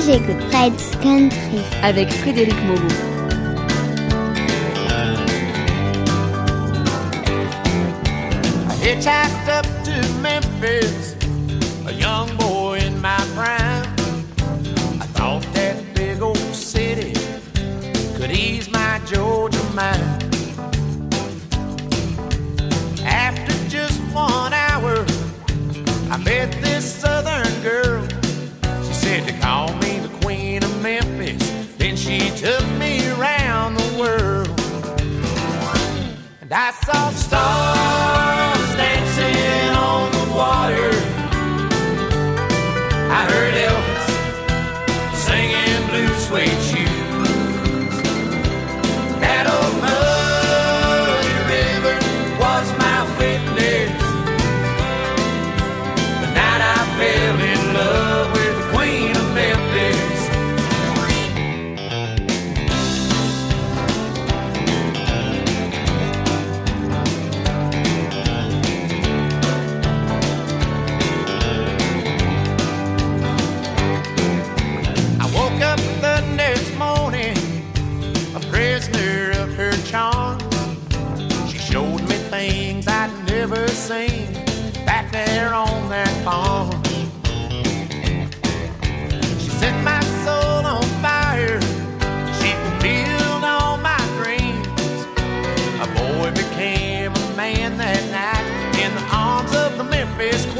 j'écoute Fred's Country avec Frédéric Moreau. Hitchhiked up to Memphis, a young boy in my prime. I thought that big old city could ease my Georgia mind. After just one hour, I met this southern took me around the world. And I saw stars dancing on the water. I heard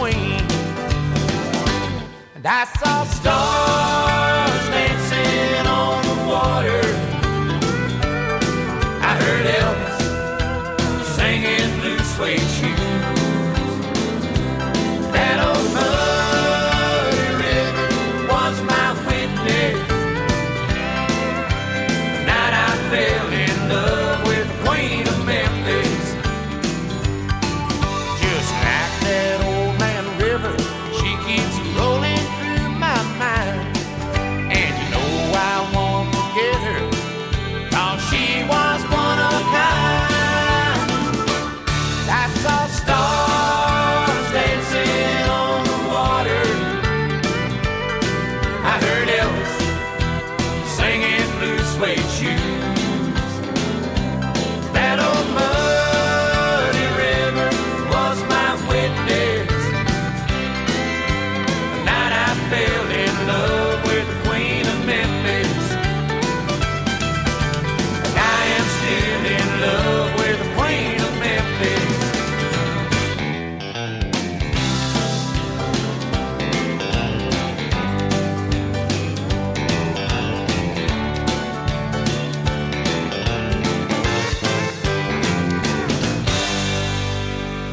Queen. And I saw stars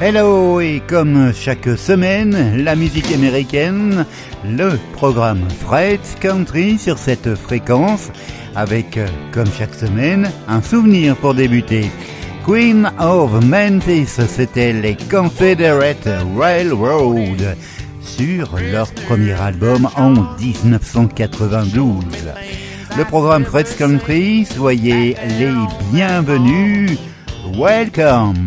Hello et comme chaque semaine, la musique américaine, le programme Fred's Country sur cette fréquence avec, comme chaque semaine, un souvenir pour débuter. Queen of Memphis, c'était les Confederate Railroad sur leur premier album en 1992. Le programme Fred's Country, soyez les bienvenus. Welcome.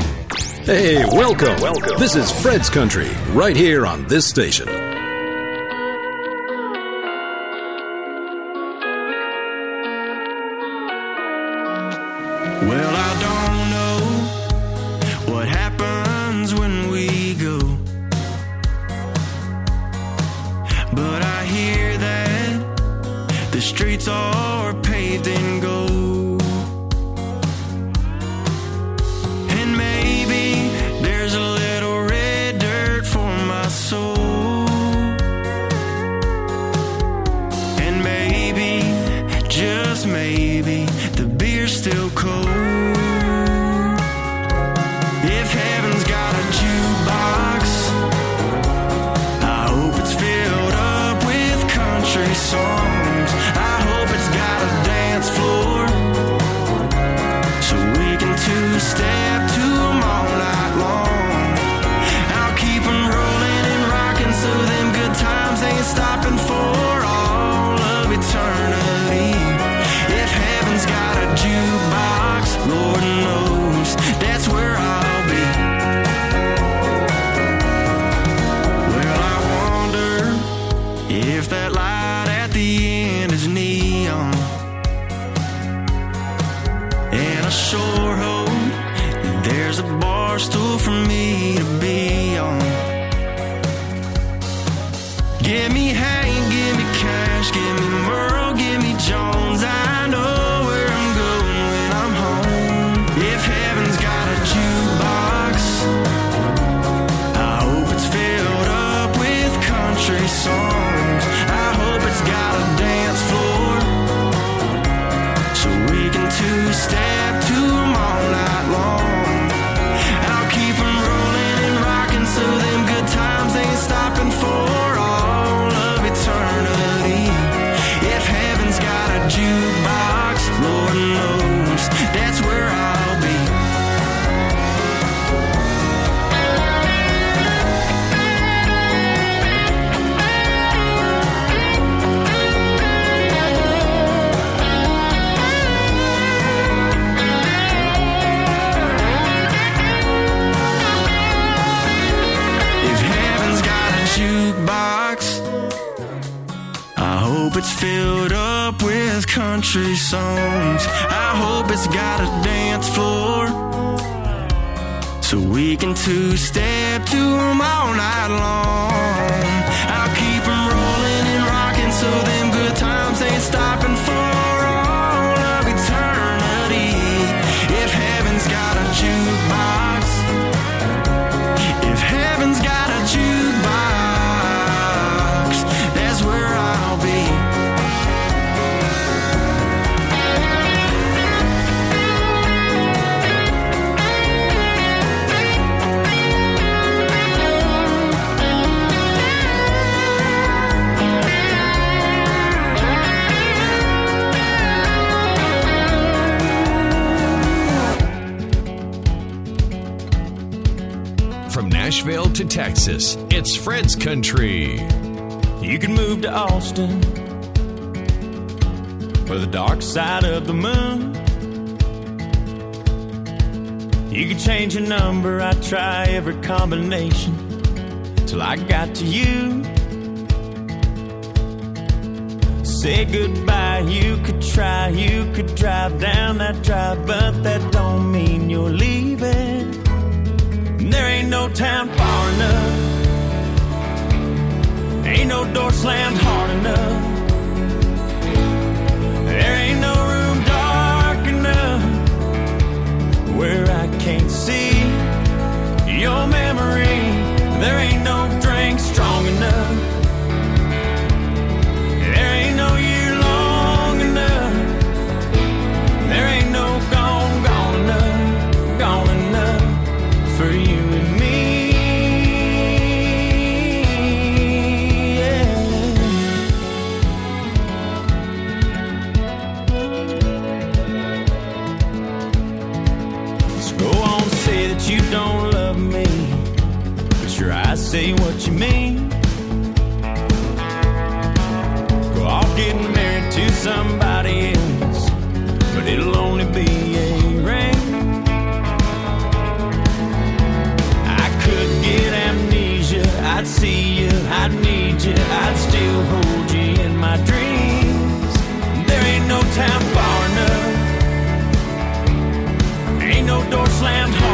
Hey, welcome. Welcome. This is Fred's Country, right here on this station. Well, I don't know what happens when we go. But I hear that the streets are Nashville to Texas, it's Fred's Country. You can move to Austin or the dark side of the moon. You can change your number, I try every combination till I got to you. Say goodbye, you could try, you could drive down that drive, but that don't mean you're leaving. There ain't no town far enough. Ain't no door slammed hard enough. There ain't no room dark enough where I can't see your memory. There ain't no drink strong enough. Somebody else, but it'll only be a ring. I could get amnesia. I'd see you, I'd need you, I'd still hold you in my dreams. There ain't no time far enough. Ain't no door slammed hard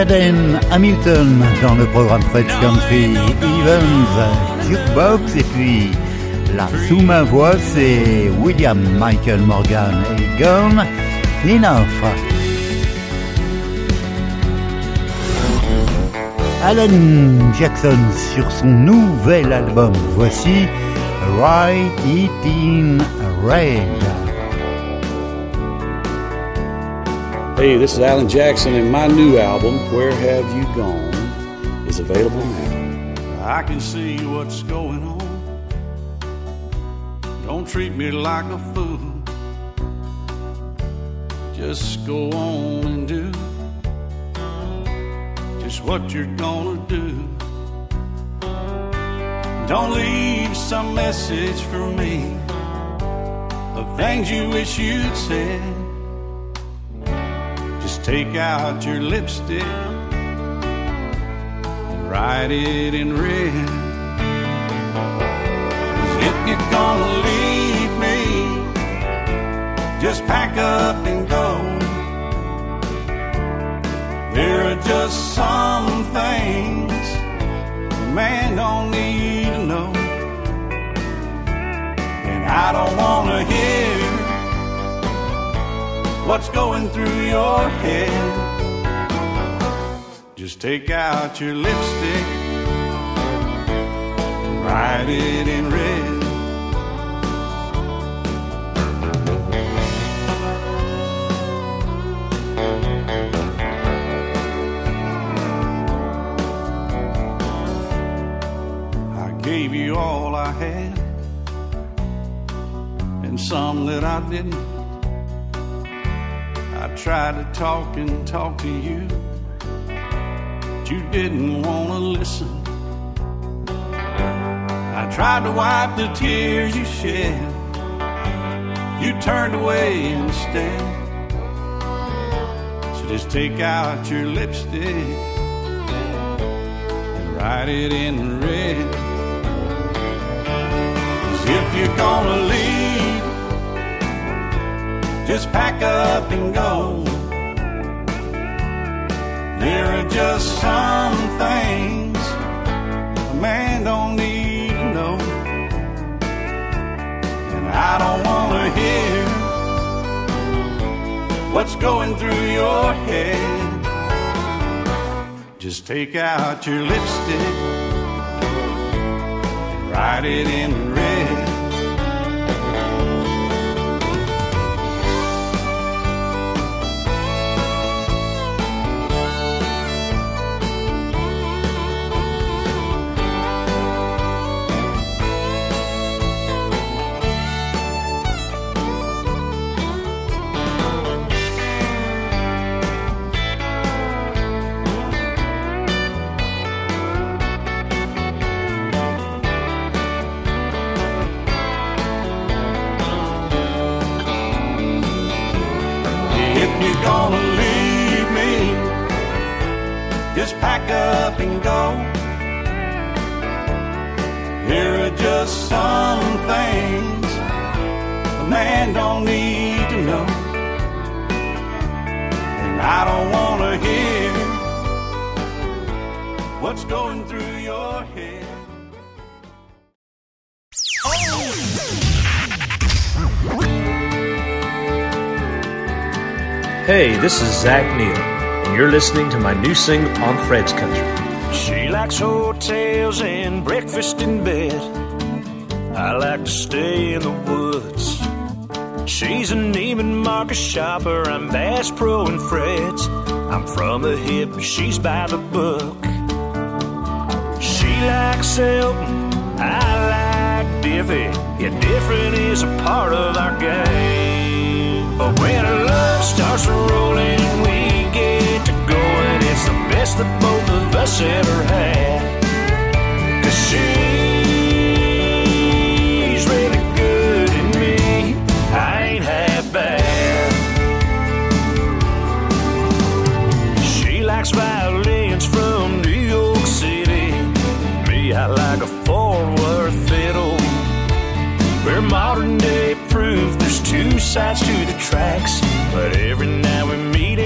Jaden Hamilton dans le programme Fred Country Evans Jukebox et puis là sous ma voix c'est William Michael Morgan et Gone Enough. Alan Jackson sur son nouvel album. Voici Write It in Red. Hey, this is Alan Jackson, and my new album, Where Have You Gone, is available now. I can see what's going on. Don't treat me like a fool. Just go on and do just what you're gonna do. Don't leave some message for me of things you wish you'd said. Take out your lipstick and write it in red. if you're gonna leave me, just pack up and go. There are just some things a man don't need to know. And I don't want to hear what's going through your head. Just take out your lipstick and write it in red. I gave you all I had and some that I didn't. I tried to talk and talk to you, but you didn't want to listen. I tried to wipe the tears you shed, you turned away instead. So just take out your lipstick and write it in red. 'Cause if you're gonna leave, just pack up and go. There are just some things a man don't need to know. And I don't want to hear what's going through your head. Just take out your lipstick and write it in red. Just pack up and go. There are just some things a man don't need to know. And I don't wanna hear what's going through your head. Hey, this is Zach Neil, and you're listening to my new single on Fred's Country. She likes hotels and breakfast in bed. I like to stay in the woods. She's a Neiman Marcus shopper. I'm Bass Pro and Fred's. I'm from the hip, she's by the book. She likes Elton, I like Diffie. Yeah, different is a part of our game. But when our love starts rolling we best that both of us ever had. Cause she's really good at me. I ain't half bad. She likes violins from New York City. Me, I like a Fort Worth fiddle. We're modern day proof there's two sides to the tracks, but every now we meet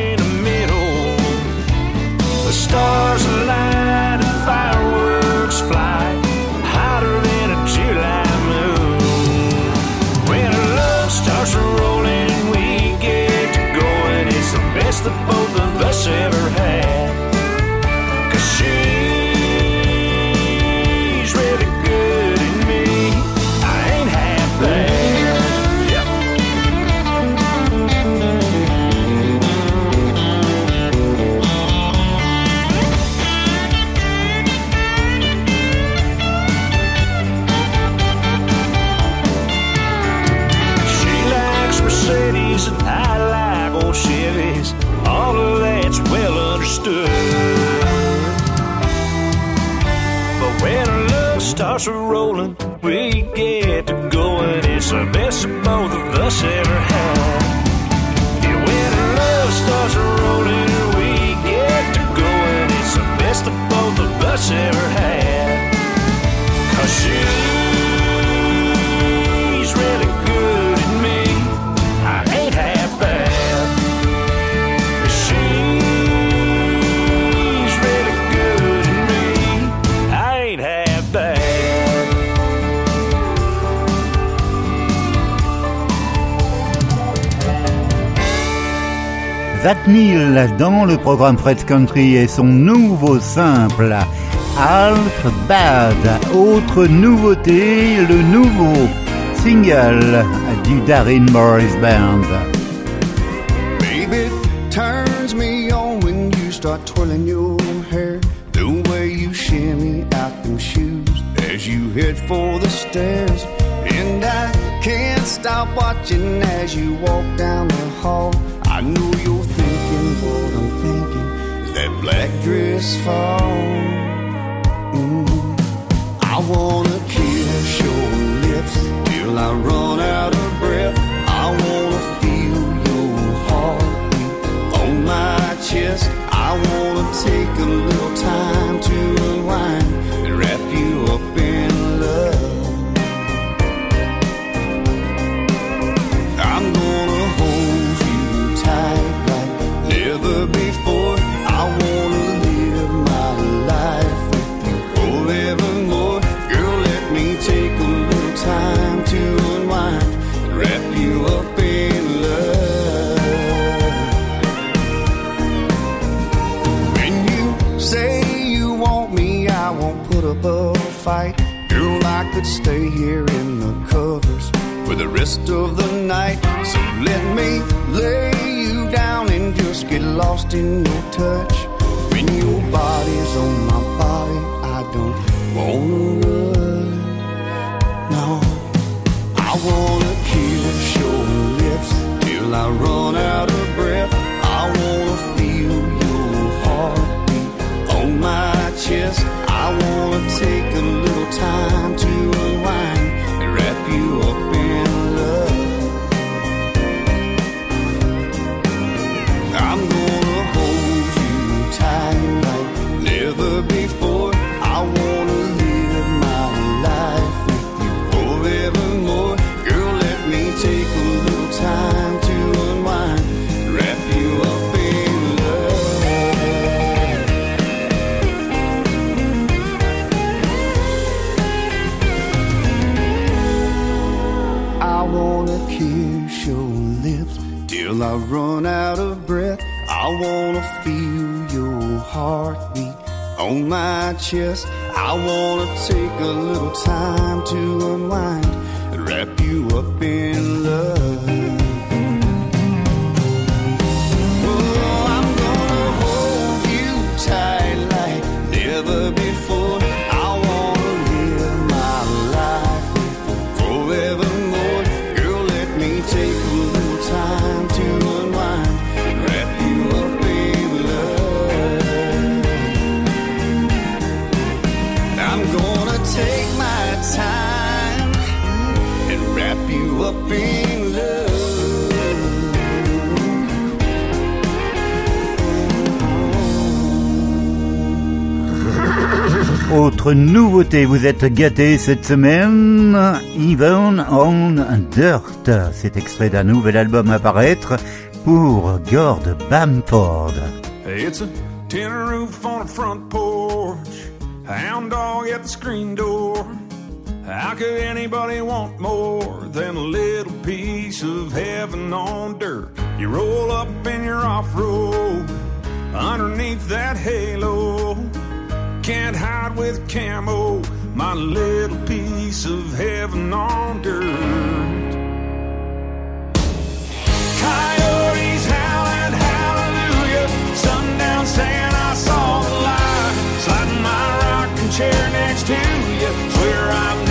stars align and fireworks fly hotter than a July moon. When our love starts rolling we get to going, it's the best that both of us ever dans le programme Fred Country et son nouveau simple Half Bad. Autre nouveauté, le nouveau single du Darin Morris Band. Baby turns me on when you start twirling your hair. The way you shimmy out them shoes as you head for the stairs. And I can't stop watching as you walk down the hall. I know you black dress fall? Mm. I wanna kiss your lips till I run out of breath. I wanna feel your heartbeat on my chest. I wanna take a little time to unwind rest of the night. So let me lay you down and just get lost in your touch. When your body's on my body, I don't wanna till I run out of breath. I wanna feel your heartbeat on my chest. I wanna take a little time to unwind and wrap you up in love. Autre nouveauté, vous êtes gâtés cette semaine, Even on Dirt. C'est extrait d'un nouvel album à paraître pour Gord Bamford. It's a tin roof on a front porch, hound dog at the screen door. How could anybody want more than a little piece of heaven on dirt? You roll up in your off road underneath that halo. Can't hide with camo, my little piece of heaven on dirt. Coyotes howling hallelujah, sundown saying I saw the light. Sliding my rocking chair next to you, swear I've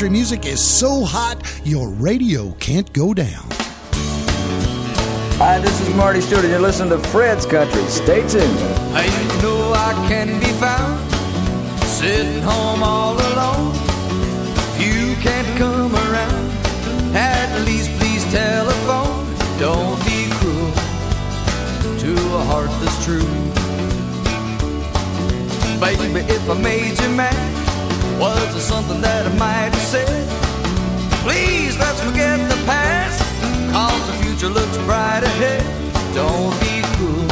country music is so hot, your radio can't go down. Hi, this is Marty Stuart, and you're listening to Fred's Country. Stay tuned. Hey, you know I can be found sitting home all alone. If you can't come around, at least please telephone. Don't be cruel to a heart that's true. Baby, if I made you mad, was there something that I might have said? Please let's forget the past, cause the future looks bright ahead. Don't be cruel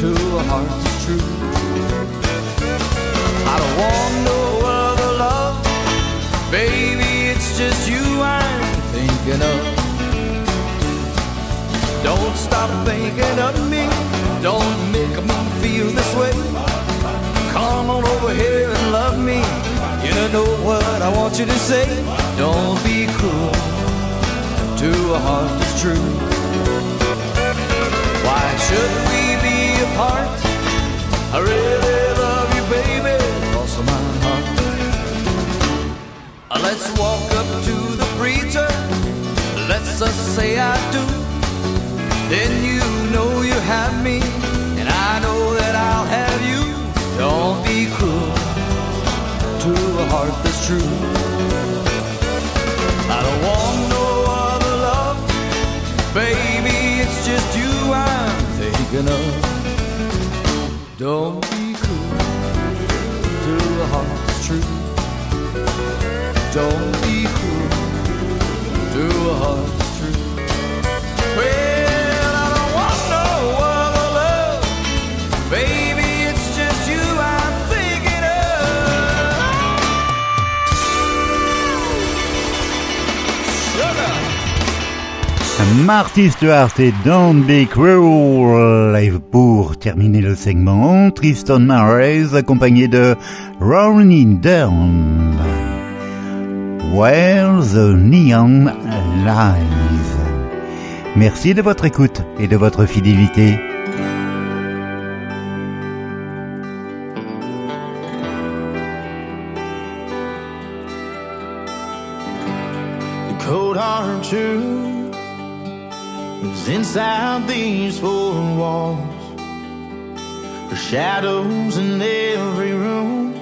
to a heart that's true. I don't want no other love, baby. It's just you I'm thinking of. Don't stop thinking of me. Don't make me feel this way. Come on over here and love me. You know what I want you to say. Don't be cruel to a heart that's true. Why should we be apart? I really love you, baby, cross my heart. Let's walk up to the preacher. Let's just say I do. Then you know you have me, true. I don't want no other love, baby. It's just you I'm thinking of. Don't be cruel to a heart that's true. Don't Marty Stewart et Don't Be Cruel. Pour terminer le segment, Tristan Marais accompagné de Ronnie Down. Where the Neon Lies. Merci de votre écoute et de votre fidélité. Inside these four walls. Her shadows in every room.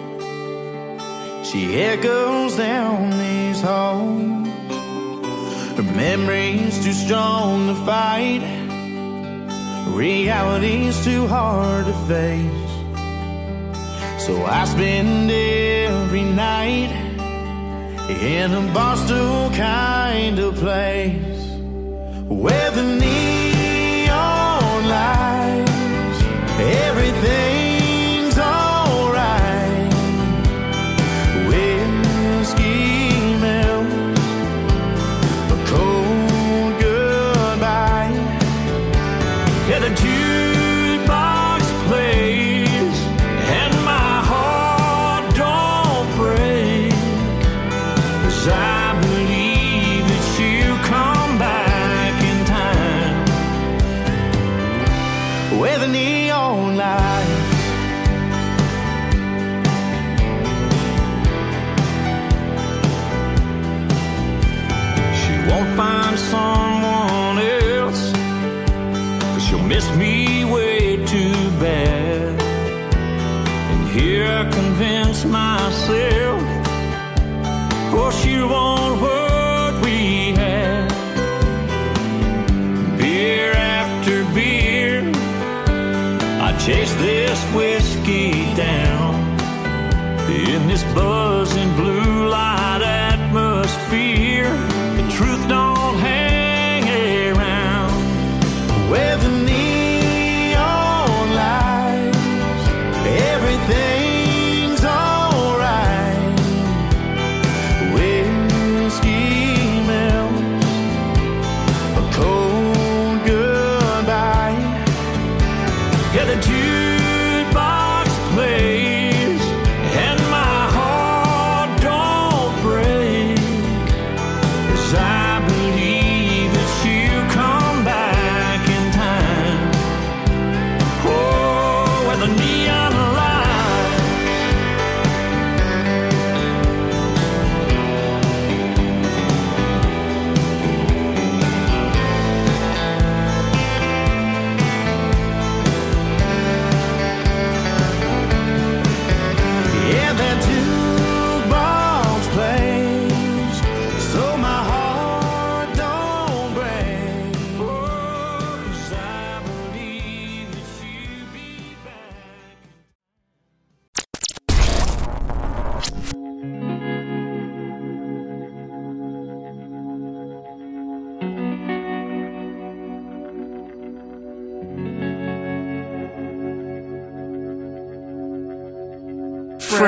She echoes down these halls. Her memory's too strong to fight. Reality's too hard to face. So I spend every night in a barstool kind of place where the neon myself for she won't what we had. Beer after beer, I chase this whiskey down in this buzzing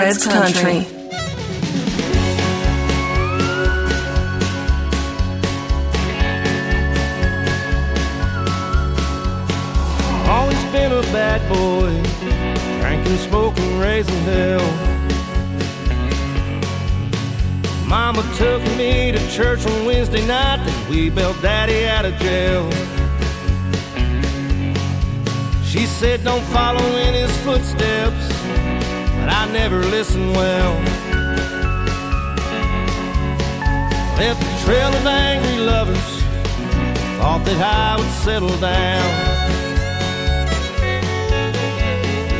Fred's Country. Always been a bad boy, drinking, smoking, raising hell. Mama took me to church on Wednesday night, then we bailed Daddy out of jail. She said, Don't follow in his footsteps, but I never listened well. Left a trail of angry lovers, thought that I would settle down.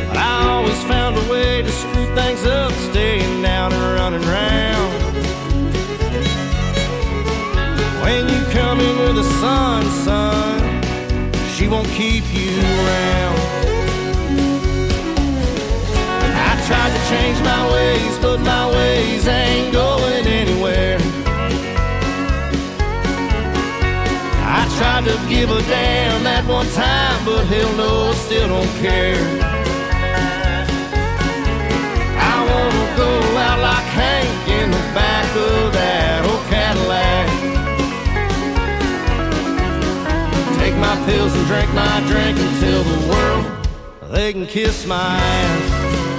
But I always found a way to screw things up, staying down and running round. When you come in with the sun, son, she won't keep you around. Ways, but my ways ain't going anywhere. I tried to give a damn that one time, but hell no, still don't care. I wanna go out like Hank in the back of that old Cadillac. Take my pills and drink my drink until the world they can kiss my ass.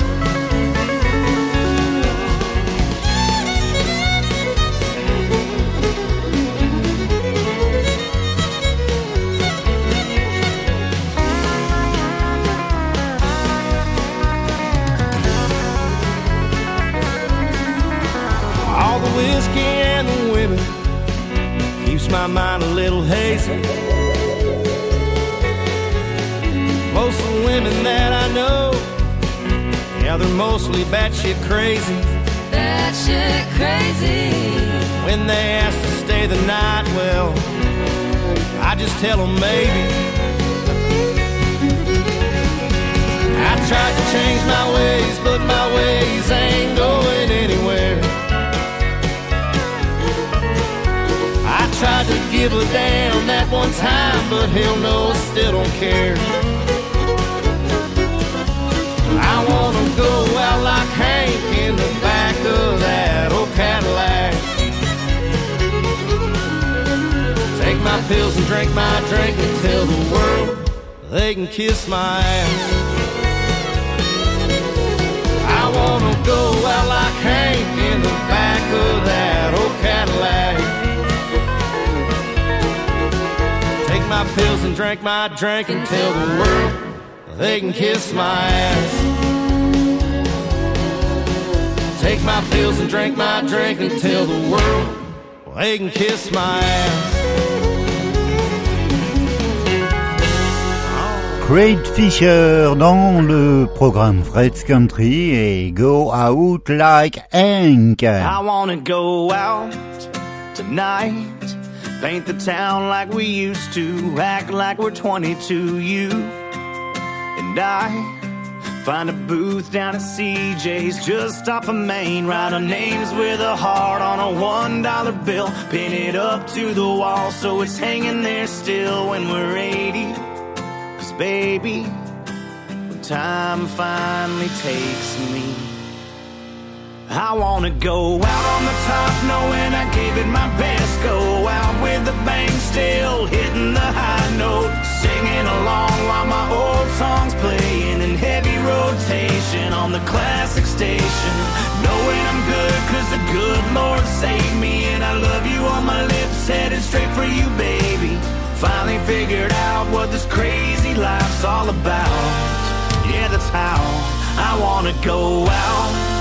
Keeps my mind a little hazy. Most of the women that I know, yeah, they're mostly batshit crazy. Batshit crazy. When they ask to stay the night, well, I just tell them maybe. I tried to change my ways, but my ways ain't going anywhere. Tried to give a damn that one time, but hell no, still don't care. I wanna go out like Hank in the back of that old Cadillac. Take my pills and drink my drink and tell the world they can kiss my ass. Drink my drink and tell the world they can kiss my ass. Take my pills and drink my drink and tell the world they can kiss my ass. Craig Fisher dans le programme Fred's Country et Go Out Like Hank. I wanna go out tonight, paint the town like we used to, act like we're 22, you and I. Find a booth down at CJ's just off of Main. Write our names with a heart on a one dollar bill. Pin it up to the wall so it's hanging there still when we're 80. Cause baby, when time finally takes me, I wanna go out on the top knowing I gave it my best. Go out with the bang still hitting the high note. Singing along while my old songs playing in heavy rotation on the classic station. Knowing I'm good cause the good Lord saved me. And I love you on my lips, headed straight for you, baby. Finally figured out what this crazy life's all about. Yeah, that's how I wanna go out.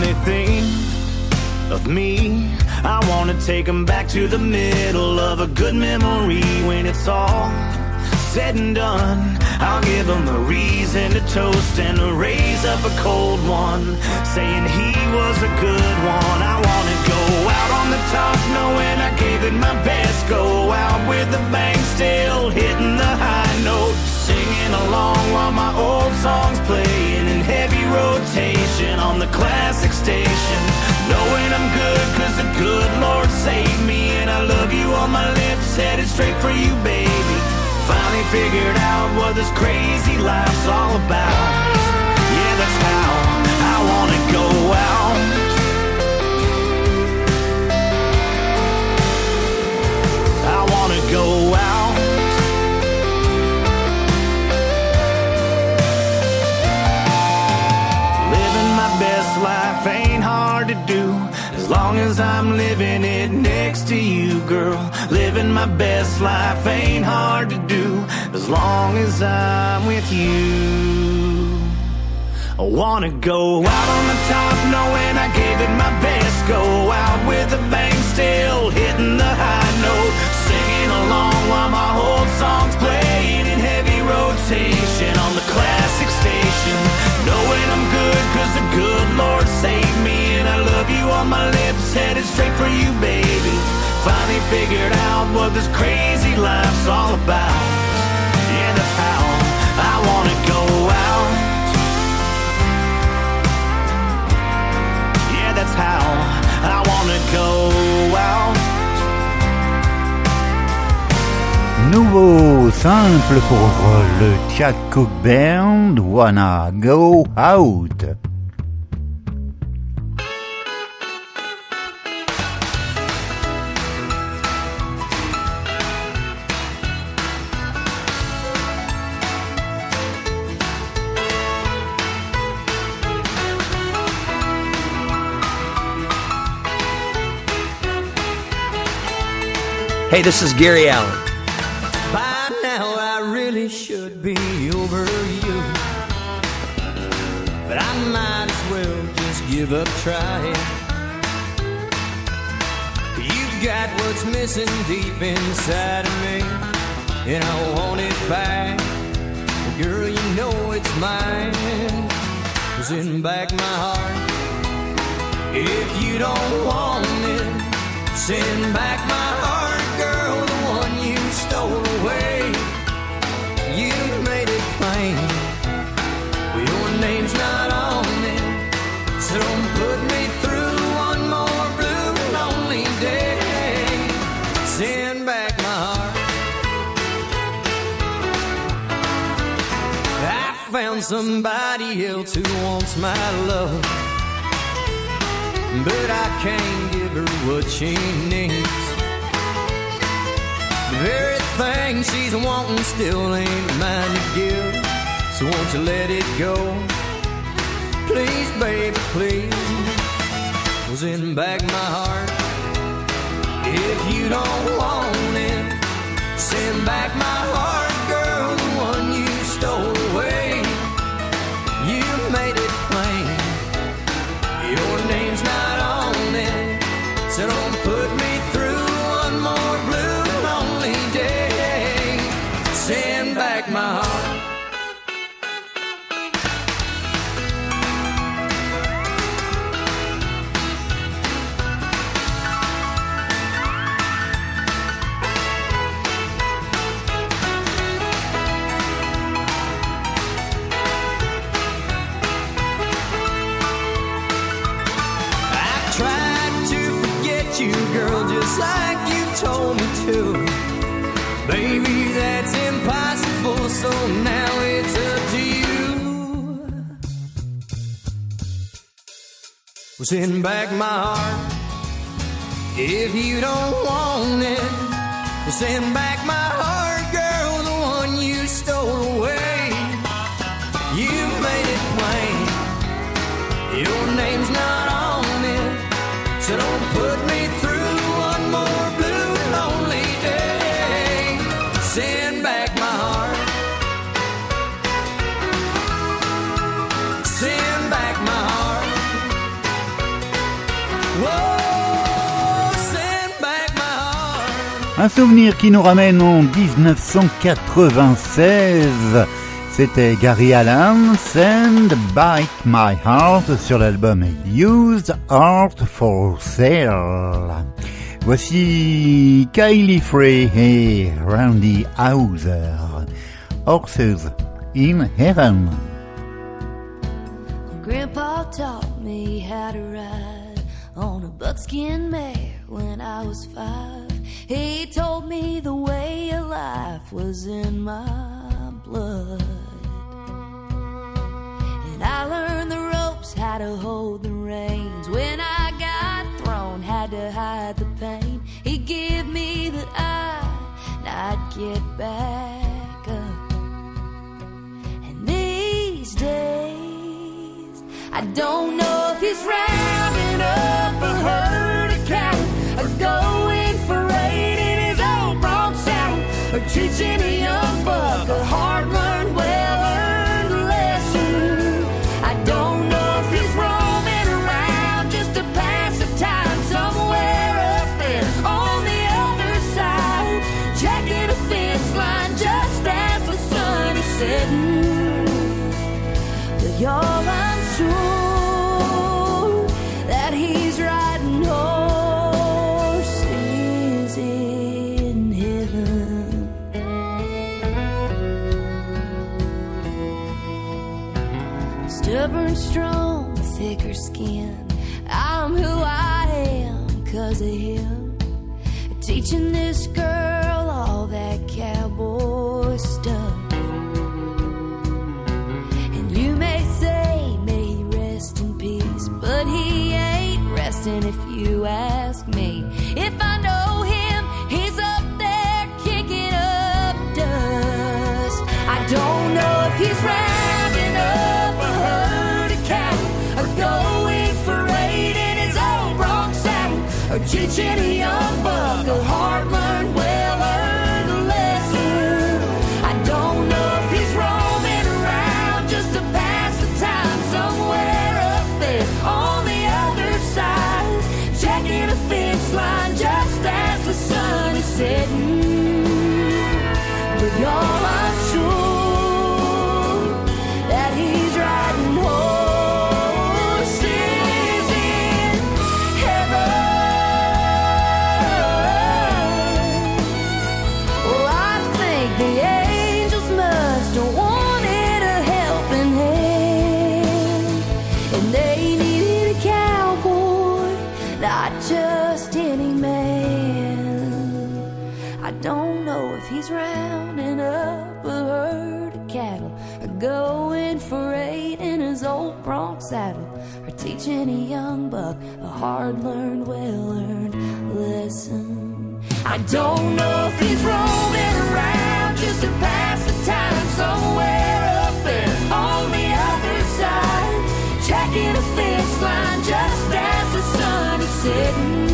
They think of me, I wanna take them back to the middle of a good memory when it's all said and done. I'll give them a reason to toast and raise up a cold one, saying he was a good one. I wanna go out on the top knowing I gave it my best. Go out with the bang still hitting the high note, singing along while my old songs playing in heavy rotation on the classic station. Knowing I'm good cause the good Lord saved me and I love you on my lips, headed straight for you, baby. Finally figured out what this crazy life's all about. Yeah, that's how I wanna go out. I wanna go out. Life ain't hard to do. As long as I'm living it next to you, girl. Living my best life ain't hard to do. As long as I'm with you. I wanna go out on the top knowing I gave it my best. Go out with a bang still hitting the high note. Singing along while my old songs playing in heavy rotation on the classic station. Knowing I'm good cause the good Lord saved me. And I love you on my lips, headed straight for you, baby. Finally figured out what this crazy life's all about. Yeah, that's how I wanna go out. Yeah, that's how I wanna go out. nouveau simple pour le Jack Band, Wanna Go Out. Hey, this is Gary Allan. Really should be over you. But I might as well just give up trying. You've got what's missing deep inside of me, and I want it back. Girl, you know it's mine. It's in back my heart. If you don't want it, send back my heart, girl, the one you stole away. You made it plain. Your name's not on so don't put me through one more blue lonely day. Send back my heart. I found somebody else who wants my love. But I can't give her what she needs. The very thing she's wanting still ain't mine to give. So won't you let it go? Please, baby, please. Was in back my heart. If you don't want it, send back my heart, send back my heart if you don't want it. Send back my Un souvenir qui nous ramène en 1996. C'était Gary Allen, Send Back My Heart sur l'album Used Art for Sale. Voici Kylie Frey et Randy Hauser, Horses in Heaven. Grandpa taught me how to ride on a buckskin mare when I was five. Life was in my blood. And I learned the ropes, how to hold the reins. When I got thrown, had to hide the pain. He gave me the eye, and I'd get back up. And these days, I don't know a young buck raid in hard learned, well earned lesson. I don't know if he's roaming around just to pass the time somewhere up there on the other side, jacking a fence line just as the sun is setting.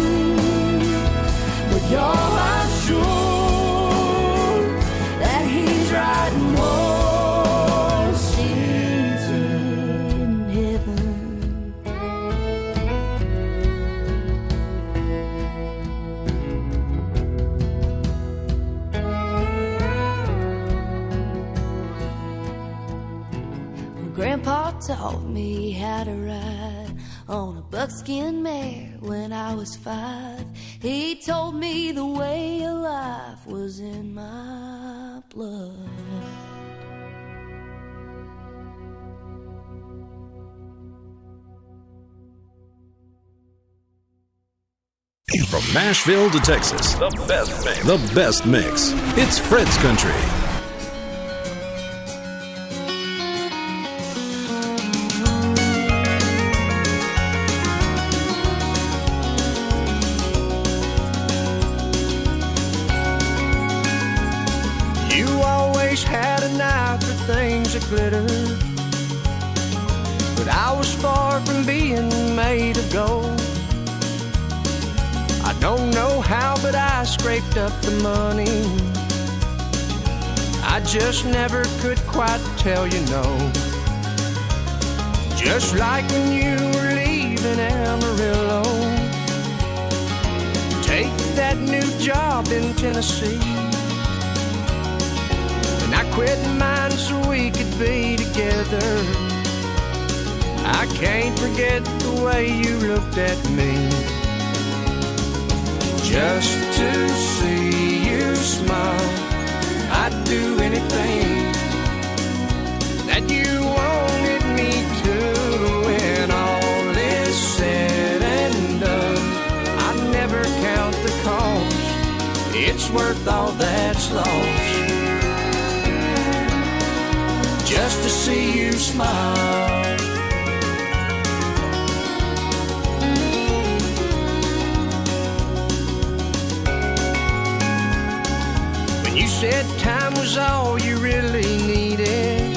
Buckskin mare when I was five. He told me the way of life was in my blood. From Nashville to Texas, the best mix. The best mix. It's Fred's Country. I up the money. I just never could quite tell you no. Just like when you were leaving Amarillo. Take that new job in Tennessee. And I quit mine so we could be together. I can't forget the way you looked at me. Just to see you smile, I'd do anything that you wanted me to. When all is said and done, I never count the cost. It's worth all that's lost just to see you smile. Said time was all you really needed,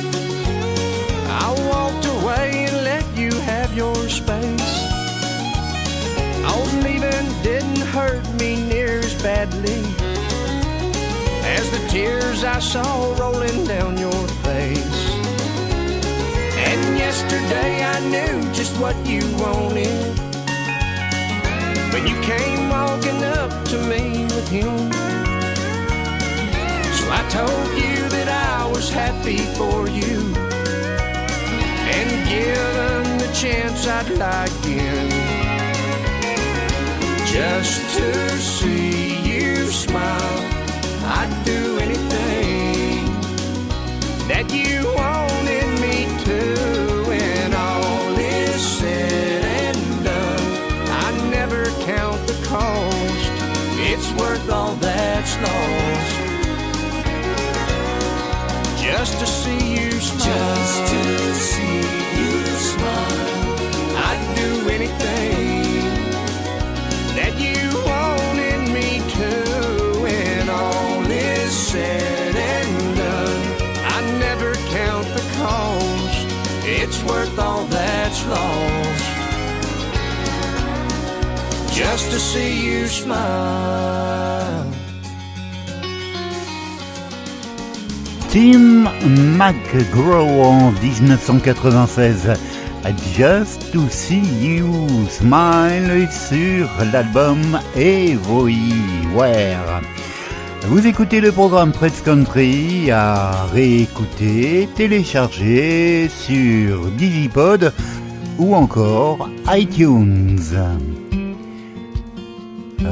I walked away and let you have your space. Old leaving didn't hurt me near as badly as the tears I saw rolling down your face. And yesterday I knew just what you wanted. When you came walking up to me with him. I told you that I was happy for you. And given the chance I'd like in. Just to see you smile. I'd do anything that you wanted me to. When all is said and done, I never count the cost. It's worth all that's lost. Just to see you smile. Just to see you smile. I'd do anything that you wanted me to. When all is said and done, I never count the cost. It's worth all that's lost. Just to see you smile. Tim McGraw en 1996. Just to see you smile sur l'album Everywhere. Vous écoutez le programme Press Country à réécouter, télécharger sur Digipod ou encore iTunes.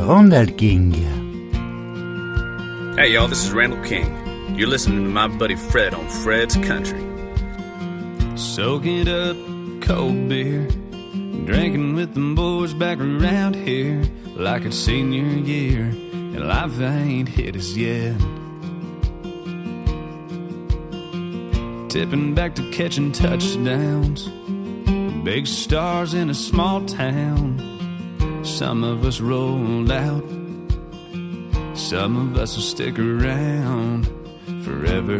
Randall King. Hey y'all, this is Randall King. You're listening to my buddy Fred on Fred's Country. Soaking up cold beer, drinking with them boys back around here, like it's senior year, and life ain't hit us yet. tipping back to catching touchdowns. Big stars in a small town. Some of us rolled out. Some of us will stick around forever.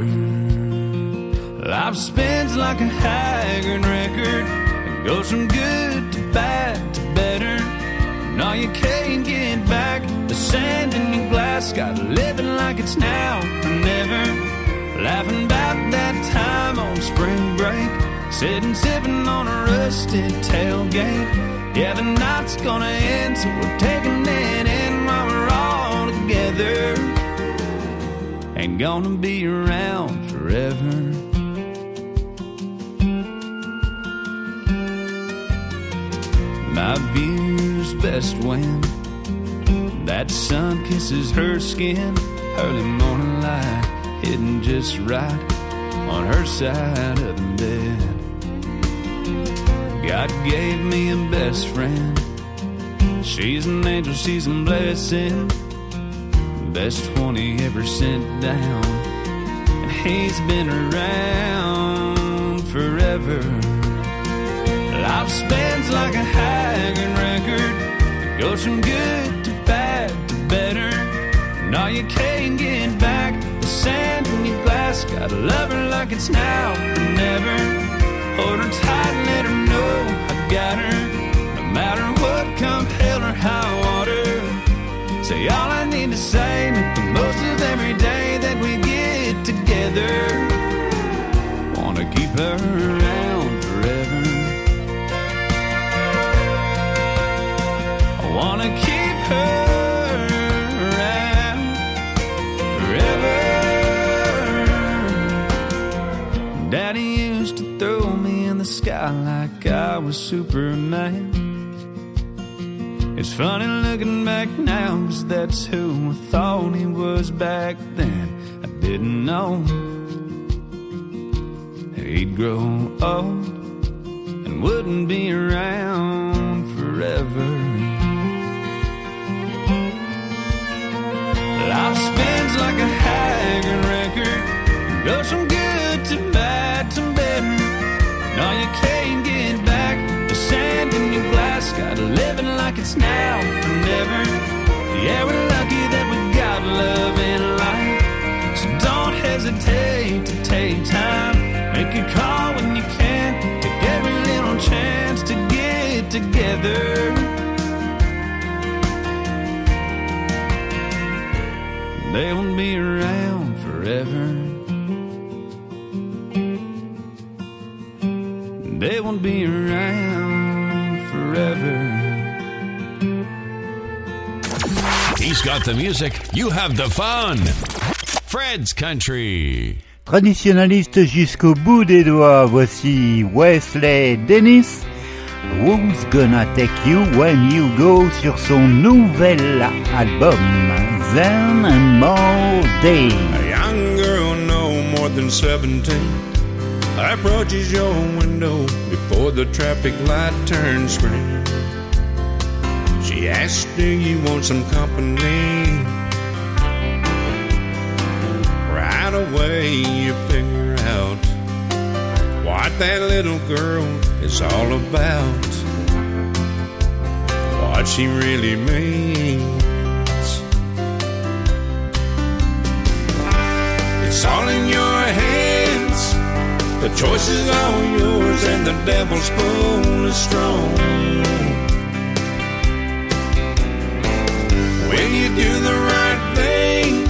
Life spins like a haggard record. It goes from good to bad to better. No, you can't get back the sand in your glass. Got living like it's now or never. Laughing about that time on spring break. Sitting sipping on a rusted tailgate. Yeah, the night's gonna end, so we're taking it in while we're all together. Ain't gonna be around forever. My view's best when that sun kisses her skin. Early morning light hitting just right on her side of the bed. God gave me a best friend. She's an angel, she's a blessing. Best 20 ever sent down. And he's been around forever. Life spins like a haggard record. Goes from good to bad to better. And all you can't get back the sand in your glass. Gotta love her like it's now or never. Hold her tight and let her know I got her. No matter what, come all I need to say, make the most of every day that we get together. Wanna keep her around forever. I wanna keep her around forever. Daddy used to throw me in the sky like I was Superman. It's funny looking back now, cause that's who I thought he was back then. I didn't know he'd grow old and wouldn't be around forever. Life spins like a haggard record, and goes from good to bad to better. No, you can't get back the sand in your glass. Gotta living like it's now or never. Yeah, we're lucky that we got love in life. So don't hesitate to take time. Make a call when you can. Take every little chance to get together. They won't be around forever. They won't be around forever. He's got the music, you have the fun. Fred's Country. Traditionnaliste jusqu'au bout des doigts, voici Wesley Dennis. Who's Gonna Take You When You Go sur son nouvel album, Then and More Day. A young girl no more than 17 approaches your window before the traffic light turns green. She asks, Do you want some company? Right away, you figure out what that little girl is all about, what she really means. It's all in your hands. The choice is all yours, and the devil's pull is strong. Will you do the right thing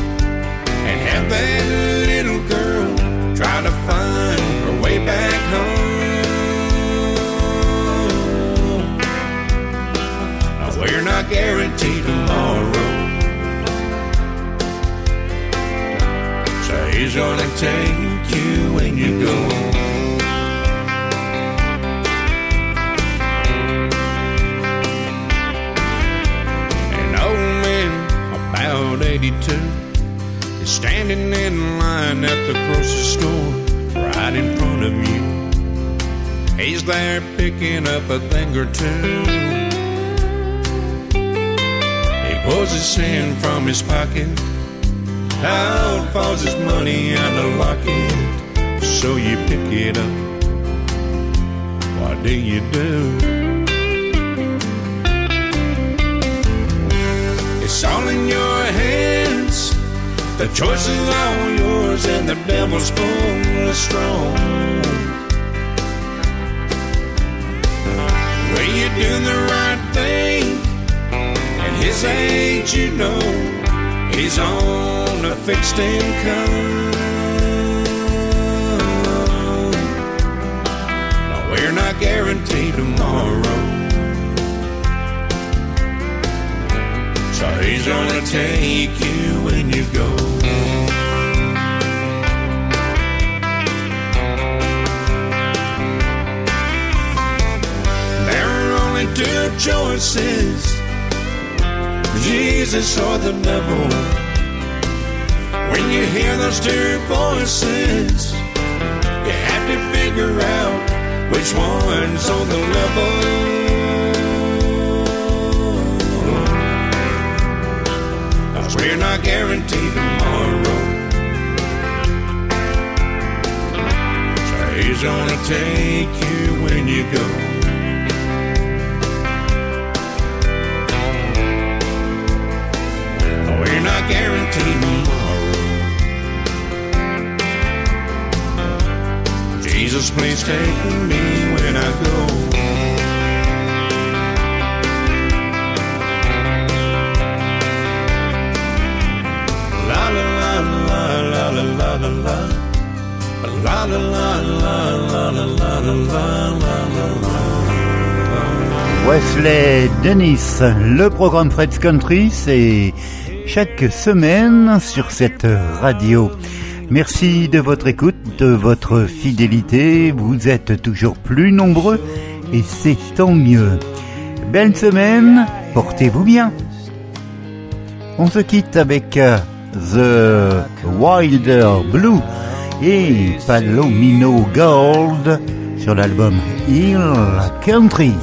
and have that little girl try to find her way back home? Now, we're not guaranteed tomorrow. So he's gonna take you when you go. Man 82 is standing in line at the grocery store right in front of you. He's there picking up a thing or two. He pulls his hand from his pocket out falls his money out of locket. so you pick it up. What do you do? It's all in your hands. The choice is all yours, and the devil's of strong. When you're doing the right thing, and his age, you know, he's on a fixed income. No, we're not guaranteed tomorrow. He's gonna take you when you go. There are only two choices Jesus or the devil. When you hear those two voices, you have to figure out which one's on the level. We're not guaranteed tomorrow. So he's gonna take you when you go. We're not guaranteed tomorrow. Jesus, please take me when I go. Wesley Dennis, le programme Fred's Country, c'est chaque semaine sur cette radio. Merci de votre écoute, de votre fidélité. Vous êtes toujours plus nombreux et c'est tant mieux. Belle semaine, portez-vous bien. On se quitte avec euh, The Wilder Blue et Palomino Gold sur l'album Hill Country.